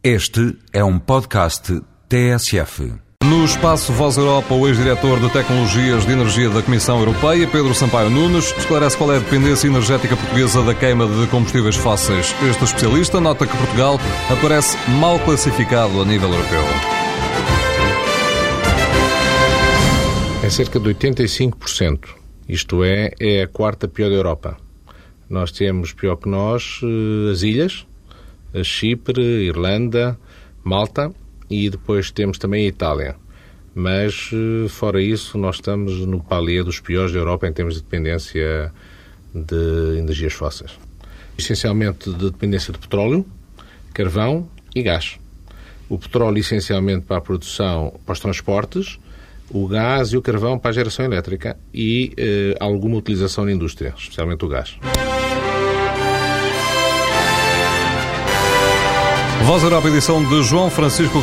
Este é um podcast TSF. No espaço Voz Europa, o ex-diretor de Tecnologias de Energia da Comissão Europeia, Pedro Sampaio Nunes, esclarece qual é a dependência energética portuguesa da queima de combustíveis fósseis. Este especialista nota que Portugal aparece mal classificado a nível europeu. É cerca de 85%. Isto é, é a quarta pior da Europa. Nós temos, pior que nós, eh, as ilhas, Chipre, Irlanda, Malta e depois temos também a Itália. Mas, eh, fora isso, nós estamos no palier dos piores da Europa em termos de dependência de energias fósseis. Essencialmente de dependência de petróleo, carvão e gás. O petróleo essencialmente para a produção, para os transportes, o gás e o carvão para a geração elétrica e eh, alguma utilização na indústria, especialmente o gás. Voz Europa, edição de João Francisco